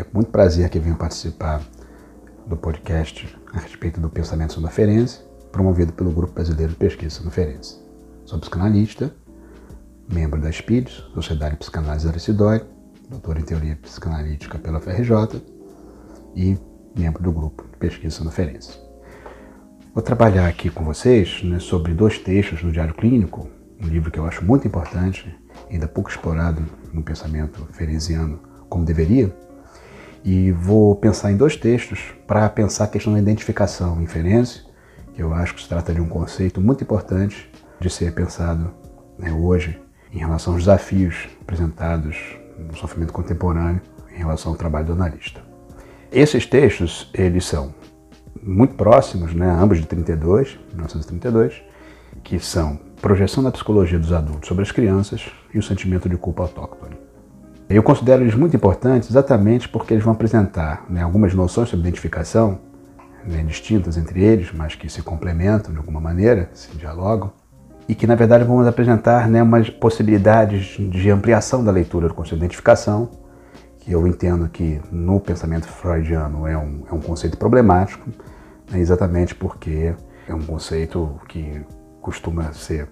é com muito prazer que venho participar do podcast a respeito do pensamento sonoferense, promovido pelo Grupo Brasileiro de Pesquisa Sonoferense. Sou psicanalista, membro da SPIDS, Sociedade de Psicanálise Aricidói, doutor em Teoria Psicanalítica pela FRJ e membro do Grupo de Pesquisa Sonoferense. Vou trabalhar aqui com vocês né, sobre dois textos do Diário Clínico, um livro que eu acho muito importante, ainda pouco explorado no pensamento ferenziano como deveria, e vou pensar em dois textos para pensar a questão da identificação inferência, que eu acho que se trata de um conceito muito importante de ser pensado né, hoje em relação aos desafios apresentados no sofrimento contemporâneo em relação ao trabalho do analista. Esses textos, eles são muito próximos, né, ambos de 32, 1932, que são Projeção da Psicologia dos Adultos sobre as Crianças e o Sentimento de Culpa Autóctone. Eu considero eles muito importantes exatamente porque eles vão apresentar né, algumas noções sobre identificação, né, distintas entre eles, mas que se complementam de alguma maneira, se dialogam, e que na verdade vão apresentar né, umas possibilidades de ampliação da leitura do conceito de identificação, que eu entendo que no pensamento freudiano é um, é um conceito problemático, né, exatamente porque é um conceito que costuma ser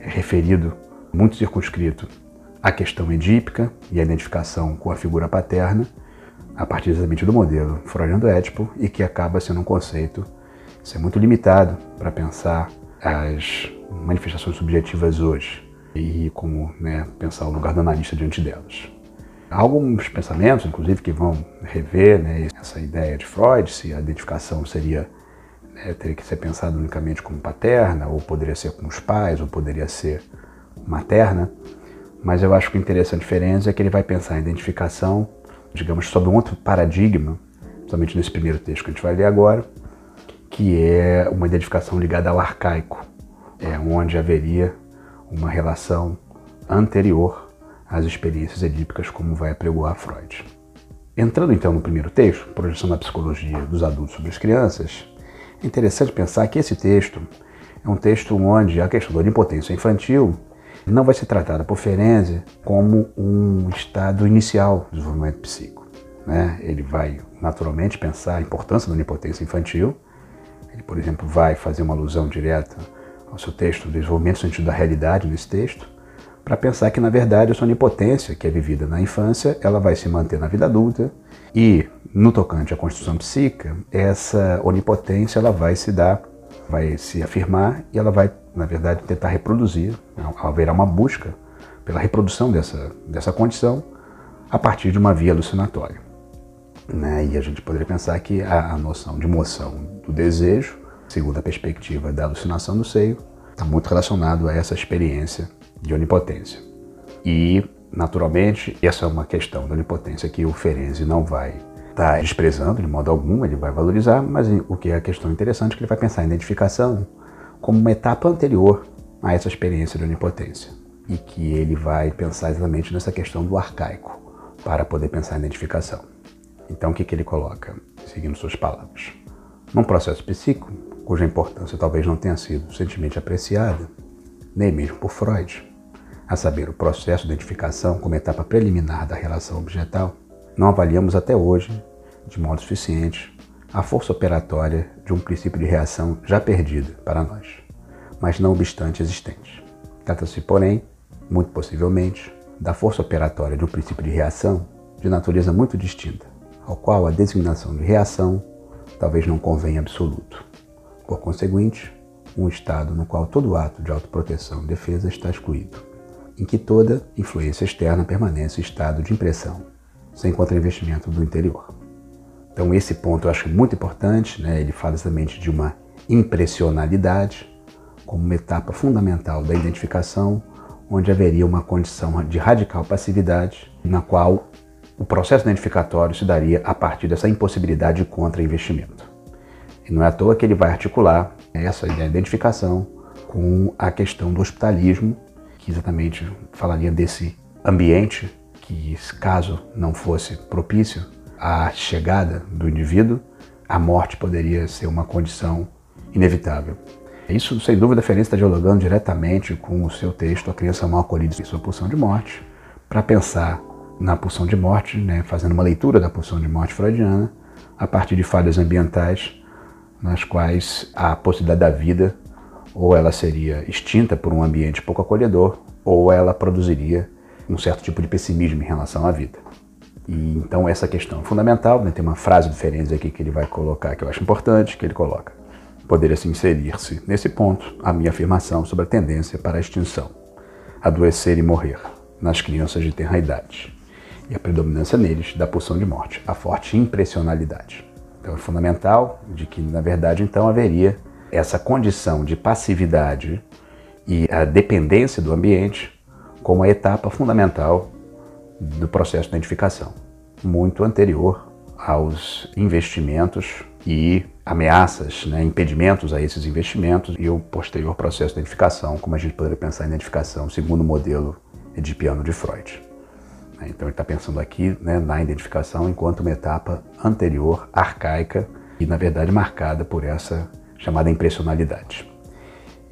referido muito circunscrito a questão edípica e a identificação com a figura paterna, a partir exatamente do modelo freudiano do Édipo, e que acaba sendo um conceito ser muito limitado para pensar as manifestações subjetivas hoje e como né, pensar o lugar do analista diante delas. Há alguns pensamentos, inclusive, que vão rever né, essa ideia de Freud, se a identificação seria né, teria que ser pensada unicamente como paterna, ou poderia ser com os pais, ou poderia ser materna. Mas eu acho que o interessante diferença é que ele vai pensar a identificação, digamos, sob um outro paradigma, somente nesse primeiro texto que a gente vai ler agora, que é uma identificação ligada ao arcaico, é onde haveria uma relação anterior às experiências edípicas, como vai apregoar Freud. Entrando então no primeiro texto, Projeção da Psicologia dos Adultos sobre as Crianças, é interessante pensar que esse texto é um texto onde a questão da onipotência infantil não vai ser tratada por Ferenczi como um estado inicial do desenvolvimento psíquico. Né? Ele vai naturalmente pensar a importância da onipotência infantil. Ele, por exemplo, vai fazer uma alusão direta ao seu texto, desenvolvimento sentido da realidade nesse texto, para pensar que, na verdade, essa onipotência que é vivida na infância, ela vai se manter na vida adulta e, no tocante à constituição psíquica, essa onipotência ela vai se dar, vai se afirmar e ela vai na verdade, tentar reproduzir, né? haverá uma busca pela reprodução dessa, dessa condição a partir de uma via alucinatória. Né? E a gente poderia pensar que a, a noção de moção do desejo, segundo a perspectiva da alucinação do seio, está muito relacionado a essa experiência de onipotência. E, naturalmente, essa é uma questão da onipotência que o Ferenczi não vai estar tá desprezando de modo algum, ele vai valorizar, mas o que é a questão interessante é que ele vai pensar em identificação como uma etapa anterior a essa experiência de onipotência. E que ele vai pensar exatamente nessa questão do arcaico para poder pensar a identificação. Então, o que, que ele coloca, seguindo suas palavras? Num processo psíquico, cuja importância talvez não tenha sido suficientemente apreciada, nem mesmo por Freud, a saber, o processo de identificação como etapa preliminar da relação objetal, não avaliamos até hoje, de modo suficiente, a força operatória de um princípio de reação já perdido para nós, mas não obstante existente. Trata-se, porém, muito possivelmente, da força operatória de um princípio de reação de natureza muito distinta, ao qual a designação de reação talvez não convenha absoluto. Por conseguinte, um estado no qual todo ato de autoproteção e defesa está excluído, em que toda influência externa permanece em estado de impressão, sem contra-investimento do interior. Então esse ponto eu acho muito importante, né? ele fala exatamente de uma impressionalidade como uma etapa fundamental da identificação, onde haveria uma condição de radical passividade, na qual o processo identificatório se daria a partir dessa impossibilidade de contra-investimento. E não é à toa que ele vai articular essa identificação com a questão do hospitalismo, que exatamente falaria desse ambiente que, caso não fosse propício à chegada do indivíduo, a morte poderia ser uma condição inevitável. Isso, sem dúvida, Ferenc está dialogando diretamente com o seu texto A Criança Mal Acolhida e Sua Pulsão de Morte, para pensar na pulsão de morte, né, fazendo uma leitura da pulsão de morte freudiana, a partir de falhas ambientais, nas quais a possibilidade da vida ou ela seria extinta por um ambiente pouco acolhedor, ou ela produziria um certo tipo de pessimismo em relação à vida. E então essa questão é fundamental, né? tem uma frase do aqui que ele vai colocar que eu acho importante, que ele coloca. Poderia se inserir-se nesse ponto a minha afirmação sobre a tendência para a extinção, adoecer e morrer nas crianças de tenra idade e a predominância neles da pulsão de morte, a forte impressionalidade. Então é fundamental de que, na verdade, então haveria essa condição de passividade e a dependência do ambiente como a etapa fundamental do processo de identificação, muito anterior aos investimentos e ameaças, né, impedimentos a esses investimentos e o posterior processo de identificação, como a gente poderia pensar em identificação segundo o modelo edipiano de Freud. Então ele está pensando aqui né, na identificação enquanto uma etapa anterior, arcaica e na verdade marcada por essa chamada impressionalidade.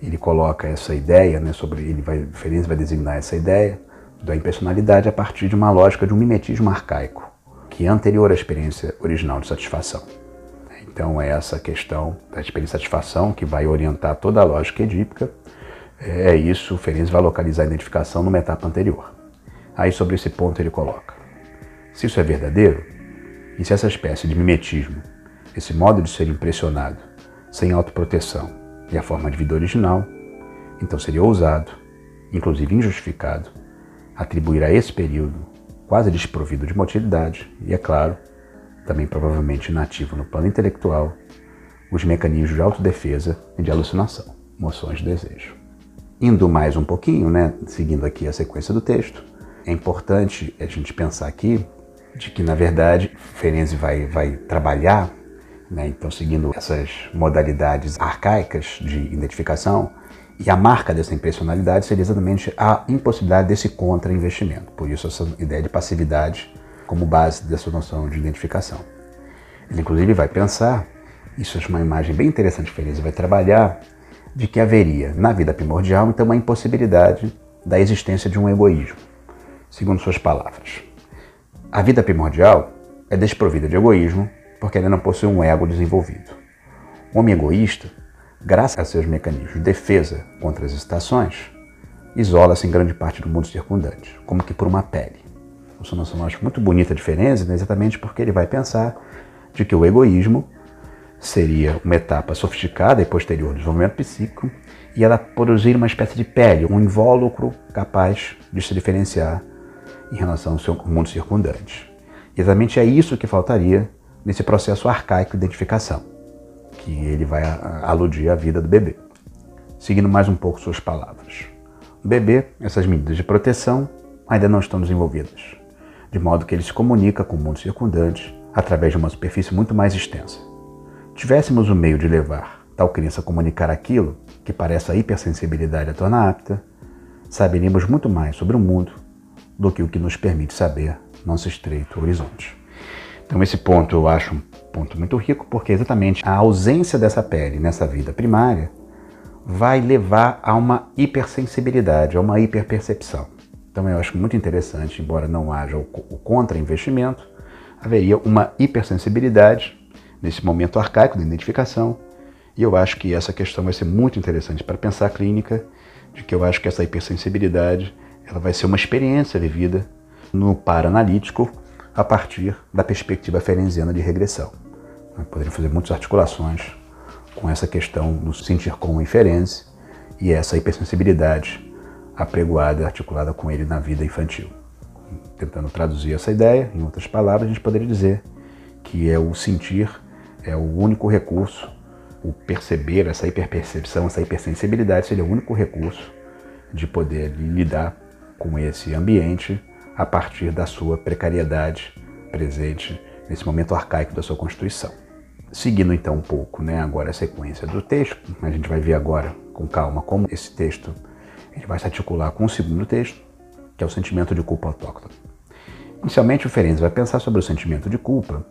Ele coloca essa ideia, né, sobre ele vai, Ferenc vai designar essa ideia da impressionalidade a partir de uma lógica de um mimetismo arcaico, que é anterior à experiência original de satisfação. Então é essa questão da experiência de satisfação que vai orientar toda a lógica edípica. É isso, Ferenc vai localizar a identificação numa etapa anterior. Aí sobre esse ponto ele coloca: se isso é verdadeiro, e se essa espécie de mimetismo, esse modo de ser impressionado, sem autoproteção e a forma de vida original, então seria ousado, inclusive injustificado, atribuir a esse período, quase desprovido de motilidade, e é claro, também provavelmente inativo no plano intelectual, os mecanismos de autodefesa e de alucinação, moções de desejo. Indo mais um pouquinho, né, seguindo aqui a sequência do texto, é importante a gente pensar aqui de que, na verdade, Ferenzi vai, vai trabalhar né? Então, seguindo essas modalidades arcaicas de identificação, e a marca dessa impressionalidade seria exatamente a impossibilidade desse contra-investimento. Por isso, essa ideia de passividade como base dessa noção de identificação. Ele, inclusive, vai pensar, isso é uma imagem bem interessante que ele vai trabalhar, de que haveria na vida primordial, então, uma impossibilidade da existência de um egoísmo, segundo suas palavras. A vida primordial é desprovida de egoísmo porque ele não possui um ego desenvolvido. O homem egoísta, graças a seus mecanismos de defesa contra as excitações, isola-se em grande parte do mundo circundante, como que por uma pele. Essa noção eu acho muito bonita a diferença, né? exatamente porque ele vai pensar de que o egoísmo seria uma etapa sofisticada e posterior do desenvolvimento psíquico e ela produzir uma espécie de pele, um invólucro capaz de se diferenciar em relação ao seu mundo circundante. Exatamente é isso que faltaria nesse processo arcaico de identificação, que ele vai aludir à vida do bebê. Seguindo mais um pouco suas palavras. O bebê, essas medidas de proteção ainda não estão desenvolvidas, de modo que ele se comunica com o mundo circundante através de uma superfície muito mais extensa. Tivéssemos o meio de levar tal criança a comunicar aquilo que parece a hipersensibilidade a torna apta, saberíamos muito mais sobre o mundo do que o que nos permite saber nosso estreito horizonte. Então esse ponto eu acho um ponto muito rico, porque exatamente a ausência dessa pele nessa vida primária vai levar a uma hipersensibilidade, a uma hiperpercepção. Então eu acho muito interessante, embora não haja o contra-investimento, haveria uma hipersensibilidade nesse momento arcaico da identificação, e eu acho que essa questão vai ser muito interessante para pensar a clínica, de que eu acho que essa hipersensibilidade ela vai ser uma experiência vivida no paranalítico a partir da perspectiva ferenziana de regressão. Poderia fazer muitas articulações com essa questão do sentir como inferência e essa hipersensibilidade apregoada, articulada com ele na vida infantil. Tentando traduzir essa ideia, em outras palavras, a gente poderia dizer que é o sentir, é o único recurso, o perceber, essa hiperpercepção, essa hipersensibilidade seria o único recurso de poder lidar com esse ambiente a partir da sua precariedade presente nesse momento arcaico da sua constituição. Seguindo então um pouco, né, agora a sequência do texto, a gente vai ver agora com calma como esse texto ele vai se articular com o segundo texto, que é o sentimento de culpa autóctone. Inicialmente o Ferenc vai pensar sobre o sentimento de culpa,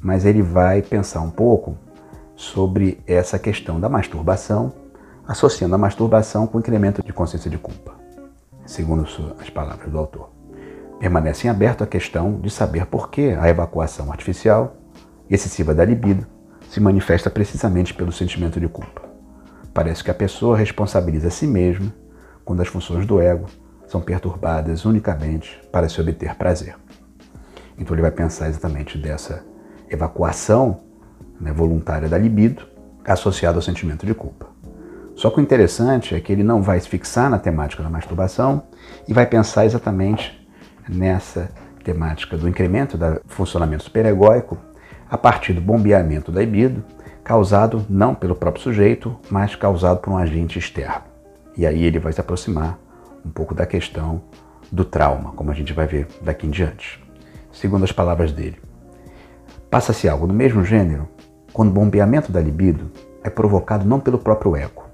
mas ele vai pensar um pouco sobre essa questão da masturbação, associando a masturbação com o incremento de consciência de culpa, segundo as palavras do autor. Permanece em aberto a questão de saber por que a evacuação artificial excessiva da libido se manifesta precisamente pelo sentimento de culpa. Parece que a pessoa responsabiliza a si mesma quando as funções do ego são perturbadas unicamente para se obter prazer. Então ele vai pensar exatamente dessa evacuação né, voluntária da libido associada ao sentimento de culpa. Só que o interessante é que ele não vai se fixar na temática da masturbação e vai pensar exatamente nessa temática do incremento do funcionamento superegóico a partir do bombeamento da libido, causado não pelo próprio sujeito, mas causado por um agente externo. E aí ele vai se aproximar um pouco da questão do trauma, como a gente vai ver daqui em diante. Segundo as palavras dele, passa-se algo do mesmo gênero quando o bombeamento da libido é provocado não pelo próprio ego,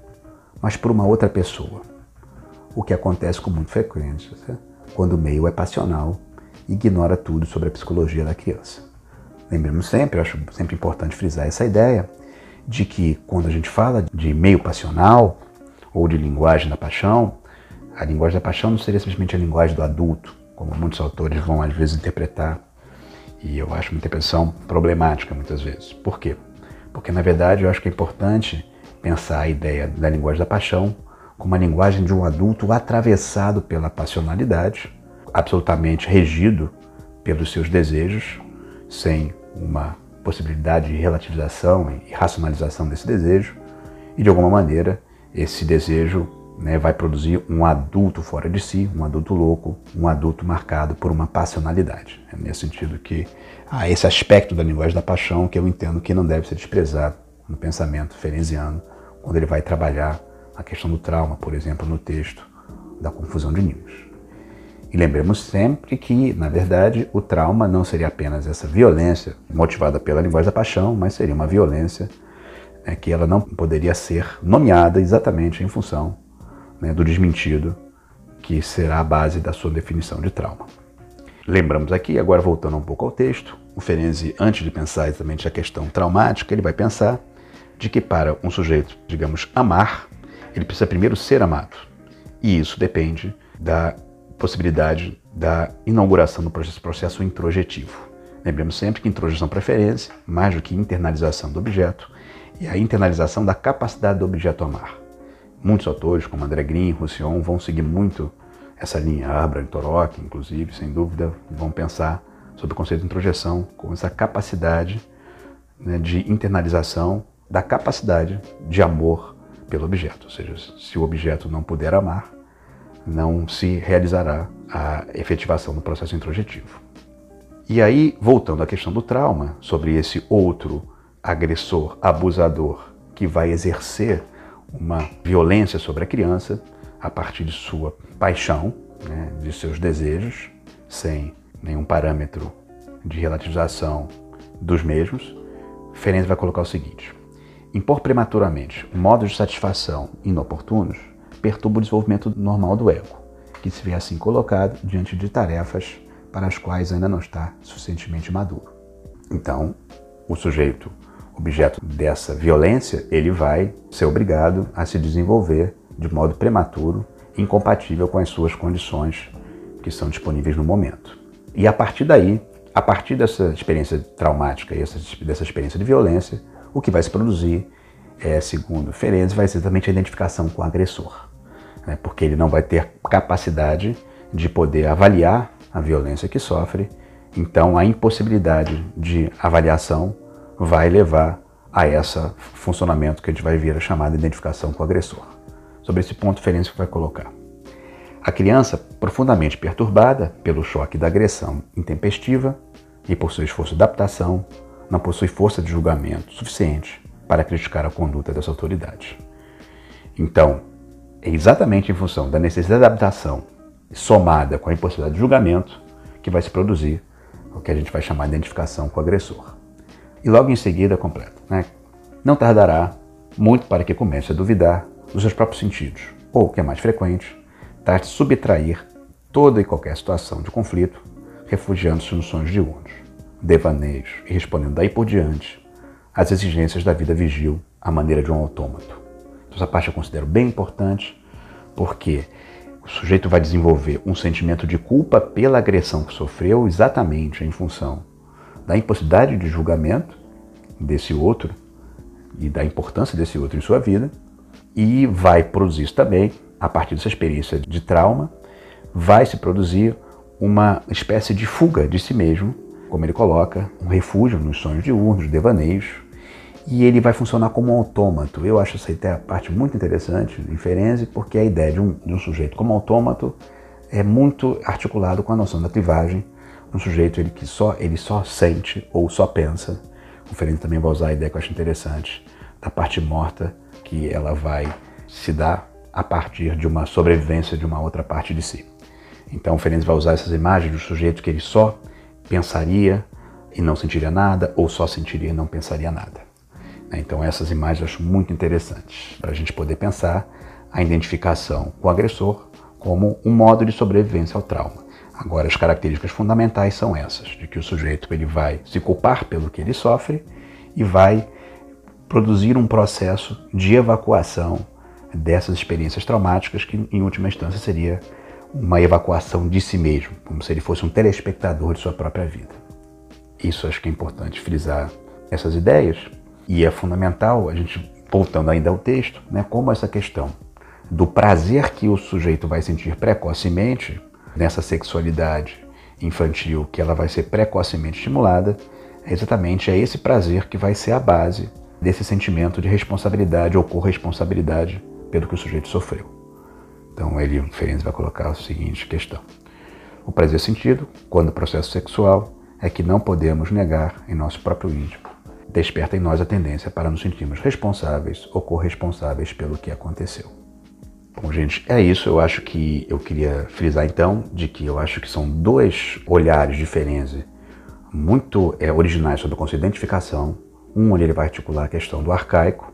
mas por uma outra pessoa. O que acontece com muita frequência quando o meio é passional e ignora tudo sobre a psicologia da criança. Lembremos sempre, acho sempre importante frisar essa ideia de que quando a gente fala de meio passional ou de linguagem da paixão, a linguagem da paixão não seria simplesmente a linguagem do adulto, como muitos autores vão às vezes interpretar. E eu acho uma interpretação problemática muitas vezes. Por quê? Porque na verdade eu acho que é importante pensar a ideia da linguagem da paixão como a linguagem de um adulto atravessado pela passionalidade, absolutamente regido pelos seus desejos, sem uma possibilidade de relativização e racionalização desse desejo, e de alguma maneira esse desejo né, vai produzir um adulto fora de si, um adulto louco, um adulto marcado por uma passionalidade. É nesse sentido que há esse aspecto da linguagem da paixão que eu entendo que não deve ser desprezado no pensamento ferenziano, quando ele vai trabalhar a questão do trauma, por exemplo, no texto da confusão de ninhos. E lembremos sempre que, na verdade, o trauma não seria apenas essa violência motivada pela linguagem da paixão, mas seria uma violência né, que ela não poderia ser nomeada exatamente em função né, do desmentido, que será a base da sua definição de trauma. Lembramos aqui, agora voltando um pouco ao texto, o Ferenczi, antes de pensar exatamente a questão traumática, ele vai pensar de que para um sujeito, digamos, amar, ele precisa primeiro ser amado. E isso depende da possibilidade da inauguração do processo, processo introjetivo. Lembremos sempre que introjeção preferência, mais do que internalização do objeto, e a internalização da capacidade do objeto amar. Muitos autores, como André Green, Roussillon, vão seguir muito essa linha, Abra, Torok, inclusive, sem dúvida, vão pensar sobre o conceito de introjeção como essa capacidade né, de internalização da capacidade de amor pelo objeto. Ou seja, se o objeto não puder amar, não se realizará a efetivação do processo introjetivo. E aí, voltando à questão do trauma, sobre esse outro agressor, abusador, que vai exercer uma violência sobre a criança a partir de sua paixão, né, de seus desejos, sem nenhum parâmetro de relativização dos mesmos, Ferenc vai colocar o seguinte: impor prematuramente modos de satisfação inoportunos perturba o desenvolvimento normal do ego, que se vê assim colocado diante de tarefas para as quais ainda não está suficientemente maduro. Então, o sujeito objeto dessa violência, ele vai ser obrigado a se desenvolver de modo prematuro, incompatível com as suas condições que são disponíveis no momento. E a partir daí, a partir dessa experiência traumática e dessa experiência de violência, o que vai se produzir é, segundo Ferenc, vai ser exatamente a identificação com o agressor né, porque ele não vai ter capacidade de poder avaliar a violência que sofre, então a impossibilidade de avaliação vai levar a esse funcionamento que a gente vai vir a chamar de identificação com o agressor. Sobre esse ponto, Ferenc vai colocar. A criança, profundamente perturbada pelo choque da agressão intempestiva e por seu esforço de adaptação, não possui força de julgamento suficiente para criticar a conduta dessa autoridade. Então, é exatamente em função da necessidade de adaptação somada com a impossibilidade de julgamento que vai se produzir o que a gente vai chamar de identificação com o agressor. E logo em seguida completa, né? Não tardará muito para que comece a duvidar dos seus próprios sentidos, ou, o que é mais frequente, tentar subtrair toda e qualquer situação de conflito, refugiando-se nos sonhos diurnos, devaneios e respondendo daí por diante às exigências da vida vigil à maneira de um autômato. Então, essa parte eu considero bem importante, porque o sujeito vai desenvolver um sentimento de culpa pela agressão que sofreu, exatamente em função da impossibilidade de julgamento desse outro e da importância desse outro em sua vida, e vai produzir também, a partir dessa experiência de trauma, vai se produzir uma espécie de fuga de si mesmo, como ele coloca, um refúgio nos sonhos diurnos, devaneios, e ele vai funcionar como um autômato. Eu acho essa ideia, a parte muito interessante em Ferenzi, porque a ideia de um, de um sujeito como autômato é muito articulado com a noção da clivagem, um sujeito ele que só ele só sente ou só pensa. O Ferenzi também vai usar a ideia que eu acho interessante da parte morta que ela vai se dar a partir de uma sobrevivência de uma outra parte de si. Então o Ferenzi vai usar essas imagens do sujeito que ele só pensaria e não sentiria nada, ou só sentiria e não pensaria nada. Então essas imagens eu acho muito interessantes para a gente poder pensar a identificação com o agressor como um modo de sobrevivência ao trauma. Agora as características fundamentais são essas, de que o sujeito ele vai se culpar pelo que ele sofre e vai produzir um processo de evacuação dessas experiências traumáticas que em última instância seria uma evacuação de si mesmo, como se ele fosse um telespectador de sua própria vida. Isso acho que é importante frisar essas ideias, e é fundamental a gente, voltando ainda ao texto, né, como essa questão do prazer que o sujeito vai sentir precocemente nessa sexualidade infantil, que ela vai ser precocemente estimulada, é exatamente é esse prazer que vai ser a base desse sentimento de responsabilidade ou corresponsabilidade pelo que o sujeito sofreu. Então ele, Ferenc, vai colocar a seguinte questão. O prazer sentido, quando processo sexual, é que não podemos negar em nosso próprio íntimo desperta em nós a tendência para nos sentirmos responsáveis ou corresponsáveis pelo que aconteceu. Bom, gente, é isso. Eu acho que eu queria frisar então de que eu acho que são dois olhares diferentes, muito é, originais sobre o conceito de identificação. Um onde ele vai articular a questão do arcaico,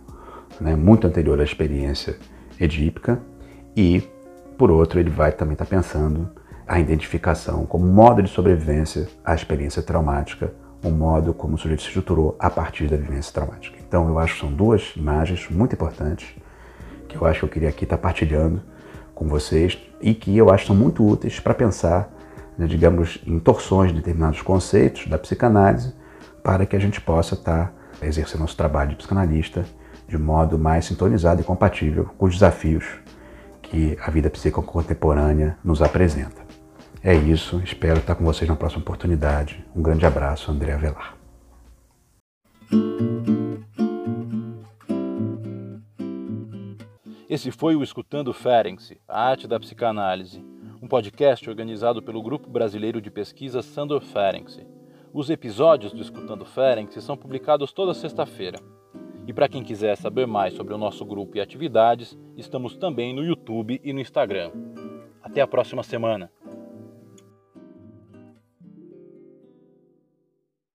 né, muito anterior à experiência edípica, e por outro ele vai também estar pensando a identificação como modo de sobrevivência à experiência traumática o modo como o sujeito se estruturou a partir da vivência traumática. Então, eu acho que são duas imagens muito importantes que eu acho que eu queria aqui estar partilhando com vocês e que eu acho que são muito úteis para pensar, né, digamos, em torções de determinados conceitos da psicanálise para que a gente possa estar exercendo nosso trabalho de psicanalista de modo mais sintonizado e compatível com os desafios que a vida psicocontemporânea nos apresenta. É isso, espero estar com vocês na próxima oportunidade. Um grande abraço, André Avelar. Esse foi o Escutando Ferenczi, a arte da psicanálise, um podcast organizado pelo Grupo Brasileiro de Pesquisa Sandor Ferenczi. Os episódios do Escutando Ferenczi são publicados toda sexta-feira. E para quem quiser saber mais sobre o nosso grupo e atividades, estamos também no YouTube e no Instagram. Até a próxima semana!